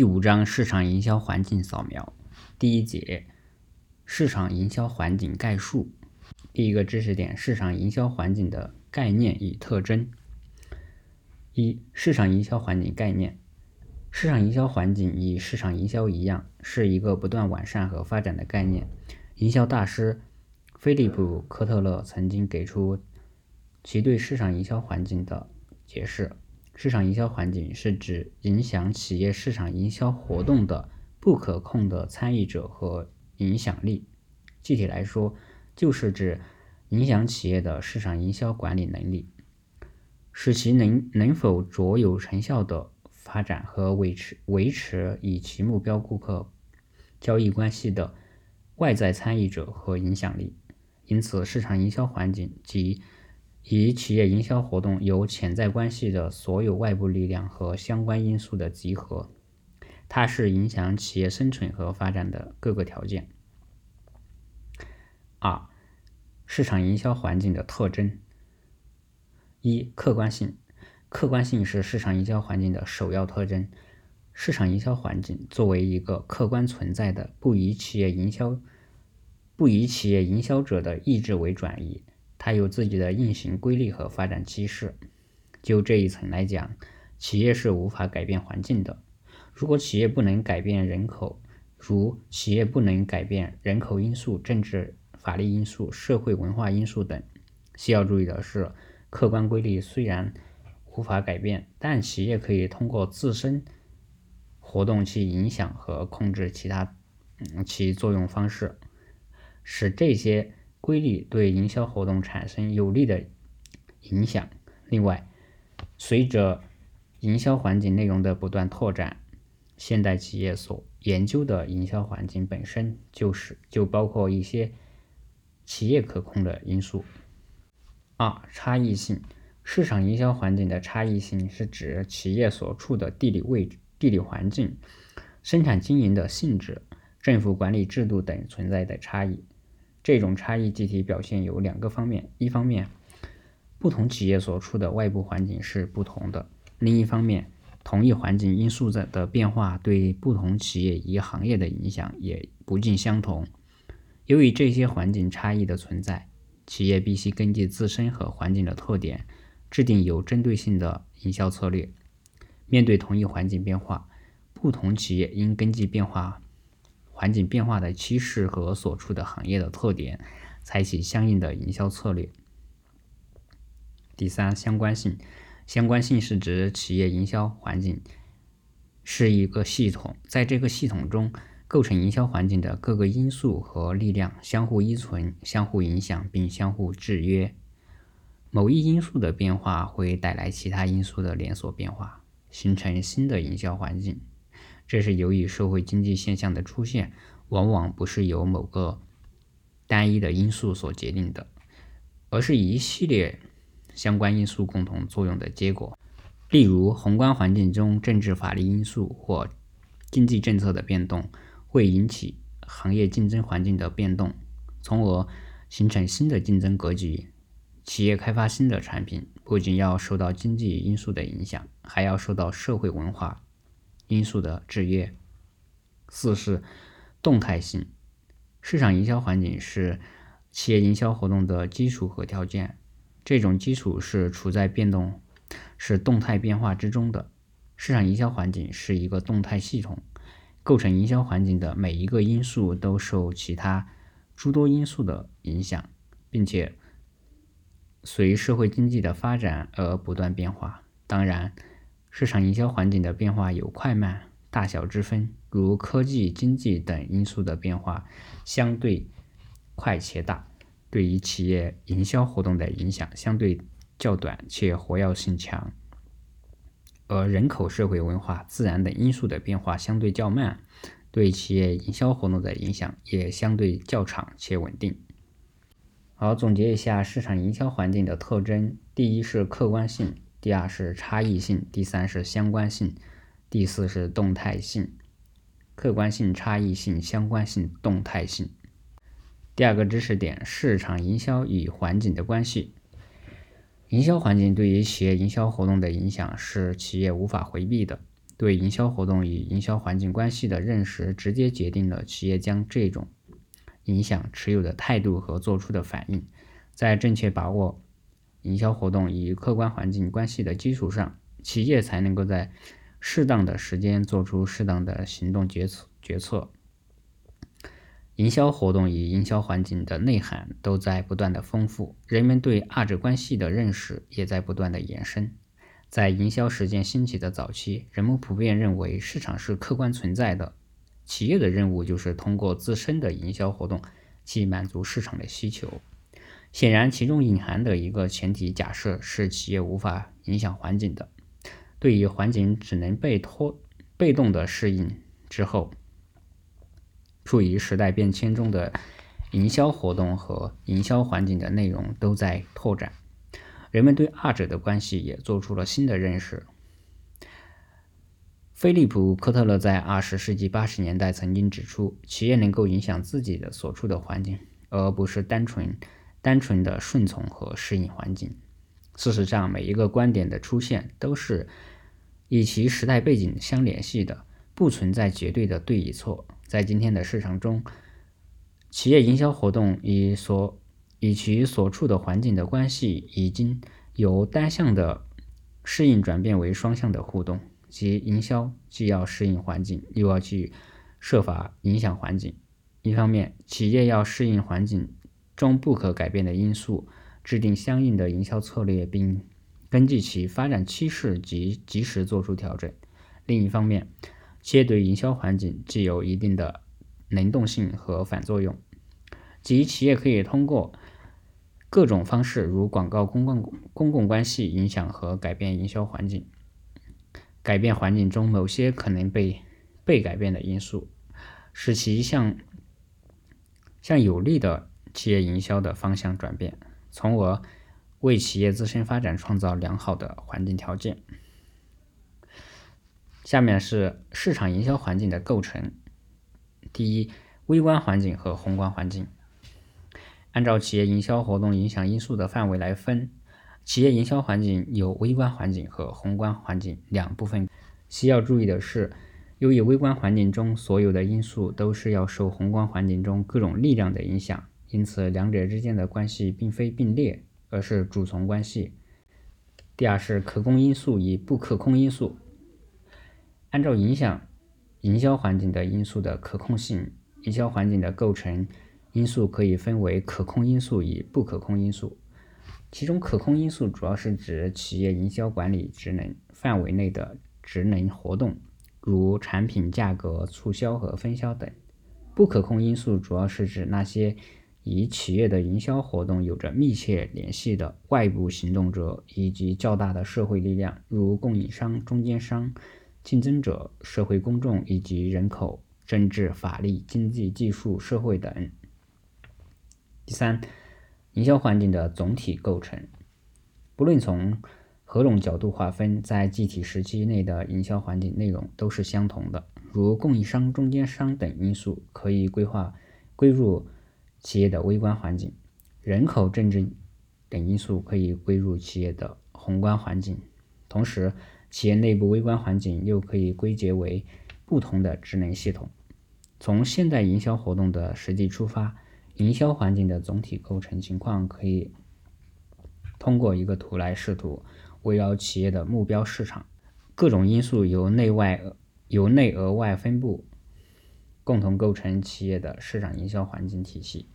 第五章市场营销环境扫描，第一节市场营销环境概述。第一个知识点：市场营销环境的概念与特征。一、市场营销环境概念。市场营销环境与市场营销一样，是一个不断完善和发展的概念。营销大师菲利普·科特勒曾经给出其对市场营销环境的解释。市场营销环境是指影响企业市场营销活动的不可控的参与者和影响力。具体来说，就是指影响企业的市场营销管理能力，使其能能否卓有成效的发展和维持维持与其目标顾客交易关系的外在参与者和影响力。因此，市场营销环境及。以企业营销活动有潜在关系的所有外部力量和相关因素的集合，它是影响企业生存和发展的各个条件。二、市场营销环境的特征：一、客观性。客观性是市场营销环境的首要特征。市场营销环境作为一个客观存在的，不以企业营销不以企业营销者的意志为转移。它有自己的运行规律和发展趋势。就这一层来讲，企业是无法改变环境的。如果企业不能改变人口，如企业不能改变人口因素、政治法律因素、社会文化因素等，需要注意的是，客观规律虽然无法改变，但企业可以通过自身活动去影响和控制其他嗯其作用方式，使这些。规律对营销活动产生有利的影响。另外，随着营销环境内容的不断拓展，现代企业所研究的营销环境本身就是就包括一些企业可控的因素。二、差异性。市场营销环境的差异性是指企业所处的地理位置、地理环境、生产经营的性质、政府管理制度等存在的差异。这种差异具体表现有两个方面：一方面，不同企业所处的外部环境是不同的；另一方面，同一环境因素的的变化对不同企业与行业的影响也不尽相同。由于这些环境差异的存在，企业必须根据自身和环境的特点，制定有针对性的营销策略。面对同一环境变化，不同企业应根据变化。环境变化的趋势和所处的行业的特点，采取相应的营销策略。第三，相关性。相关性是指企业营销环境是一个系统，在这个系统中，构成营销环境的各个因素和力量相互依存、相互影响并相互制约。某一因素的变化会带来其他因素的连锁变化，形成新的营销环境。这是由于社会经济现象的出现，往往不是由某个单一的因素所决定的，而是一系列相关因素共同作用的结果。例如，宏观环境中政治法律因素或经济政策的变动，会引起行业竞争环境的变动，从而形成新的竞争格局。企业开发新的产品，不仅要受到经济因素的影响，还要受到社会文化。因素的制约。四是动态性，市场营销环境是企业营销活动的基础和条件。这种基础是处在变动、是动态变化之中的。市场营销环境是一个动态系统，构成营销环境的每一个因素都受其他诸多因素的影响，并且随社会经济的发展而不断变化。当然。市场营销环境的变化有快慢、大小之分，如科技、经济等因素的变化相对快且大，对于企业营销活动的影响相对较短且活跃性强；而人口、社会文化、自然等因素的变化相对较慢，对企业营销活动的影响也相对较长且稳定。好，总结一下市场营销环境的特征：第一是客观性。第二是差异性，第三是相关性，第四是动态性。客观性、差异性、相关性、动态性。第二个知识点：市场营销与环境的关系。营销环境对于企业营销活动的影响是企业无法回避的。对营销活动与营销环境关系的认识，直接决定了企业将这种影响持有的态度和做出的反应。在正确把握营销活动与客观环境关系的基础上，企业才能够在适当的时间做出适当的行动决策决策。营销活动与营销环境的内涵都在不断的丰富，人们对二者关系的认识也在不断的延伸。在营销实践兴起的早期，人们普遍认为市场是客观存在的，企业的任务就是通过自身的营销活动去满足市场的需求。显然，其中隐含的一个前提假设是企业无法影响环境的，对于环境只能被拖被动的适应之后，处于时代变迁中的营销活动和营销环境的内容都在拓展。人们对二者的关系也做出了新的认识。菲利普·科特勒在二十世纪八十年代曾经指出，企业能够影响自己的所处的环境，而不是单纯单纯的顺从和适应环境。事实上，每一个观点的出现都是与其时代背景相联系的，不存在绝对的对与错。在今天的市场中，企业营销活动与所与其所处的环境的关系已经由单向的适应转变为双向的互动，即营销既要适应环境，又要去设法影响环境。一方面，企业要适应环境中不可改变的因素，制定相应的营销策略，并根据其发展趋势及及时做出调整；另一方面，企业对营销环境具有一定的能动性和反作用，即企业可以通过各种方式，如广告、公共公共关系，影响和改变营销环境，改变环境中某些可能被被改变的因素，使其向向有利的企业营销的方向转变，从而为企业自身发展创造良好的环境条件。下面是市场营销环境的构成：第一，微观环境和宏观环境。按照企业营销活动影响因素的范围来分，企业营销环境有微观环境和宏观环境两部分。需要注意的是，由于微观环境中所有的因素都是要受宏观环境中各种力量的影响，因此两者之间的关系并非并列，而是主从关系。第二是可控因素与不可控因素。按照影响营销环境的因素的可控性，营销环境的构成。因素可以分为可控因素与不可控因素，其中可控因素主要是指企业营销管理职能范围内的职能活动，如产品价格、促销和分销等；不可控因素主要是指那些与企业的营销活动有着密切联系的外部行动者以及较大的社会力量，如供应商、中间商、竞争者、社会公众以及人口、政治、法律、经济、技术、社会等。第三，营销环境的总体构成，不论从何种角度划分，在具体时期内的营销环境内容都是相同的。如供应商、中间商等因素可以规划归入企业的微观环境，人口、政治等因素可以归入企业的宏观环境。同时，企业内部微观环境又可以归结为不同的职能系统。从现代营销活动的实际出发。营销环境的总体构成情况可以通过一个图来视图，围绕企业的目标市场，各种因素由内外由内而外分布，共同构成企业的市场营销环境体系。